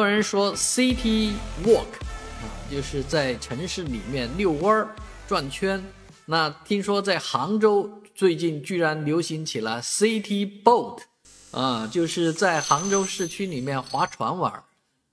有人说 city walk 啊，就是在城市里面遛弯儿、转圈。那听说在杭州最近居然流行起了 city boat 啊，就是在杭州市区里面划船玩儿。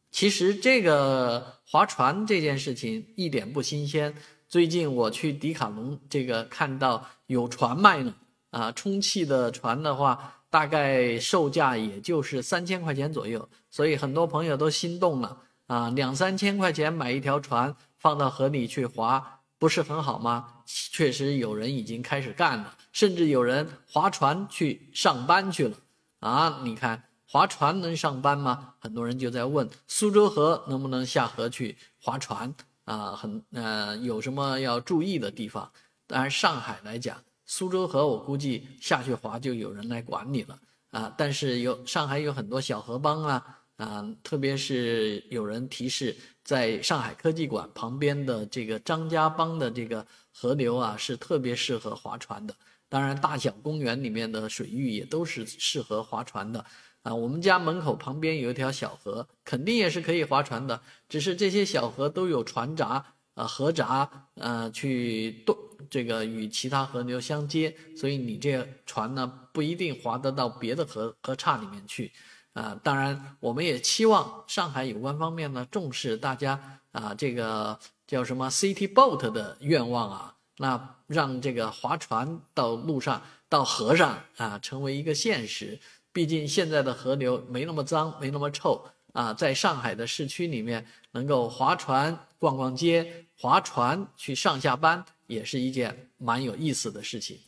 其实这个划船这件事情一点不新鲜。最近我去迪卡侬这个看到有船卖呢，啊，充气的船的话。大概售价也就是三千块钱左右，所以很多朋友都心动了啊！两三千块钱买一条船放到河里去划，不是很好吗？确实有人已经开始干了，甚至有人划船去上班去了啊！你看划船能上班吗？很多人就在问苏州河能不能下河去划船啊？很呃，有什么要注意的地方？当然上海来讲。苏州河，我估计下去划就有人来管你了啊！但是有上海有很多小河帮啊啊，特别是有人提示，在上海科技馆旁边的这个张家浜的这个河流啊，是特别适合划船的。当然，大小公园里面的水域也都是适合划船的啊。我们家门口旁边有一条小河，肯定也是可以划船的，只是这些小河都有船闸。啊，河闸呃，去渡这个与其他河流相接，所以你这船呢不一定划得到别的河河岔里面去，啊，当然我们也期望上海有关方面呢重视大家啊这个叫什么 City Boat 的愿望啊，那让这个划船到路上到河上啊成为一个现实。毕竟现在的河流没那么脏，没那么臭啊，在上海的市区里面能够划船逛逛街。划船去上下班也是一件蛮有意思的事情。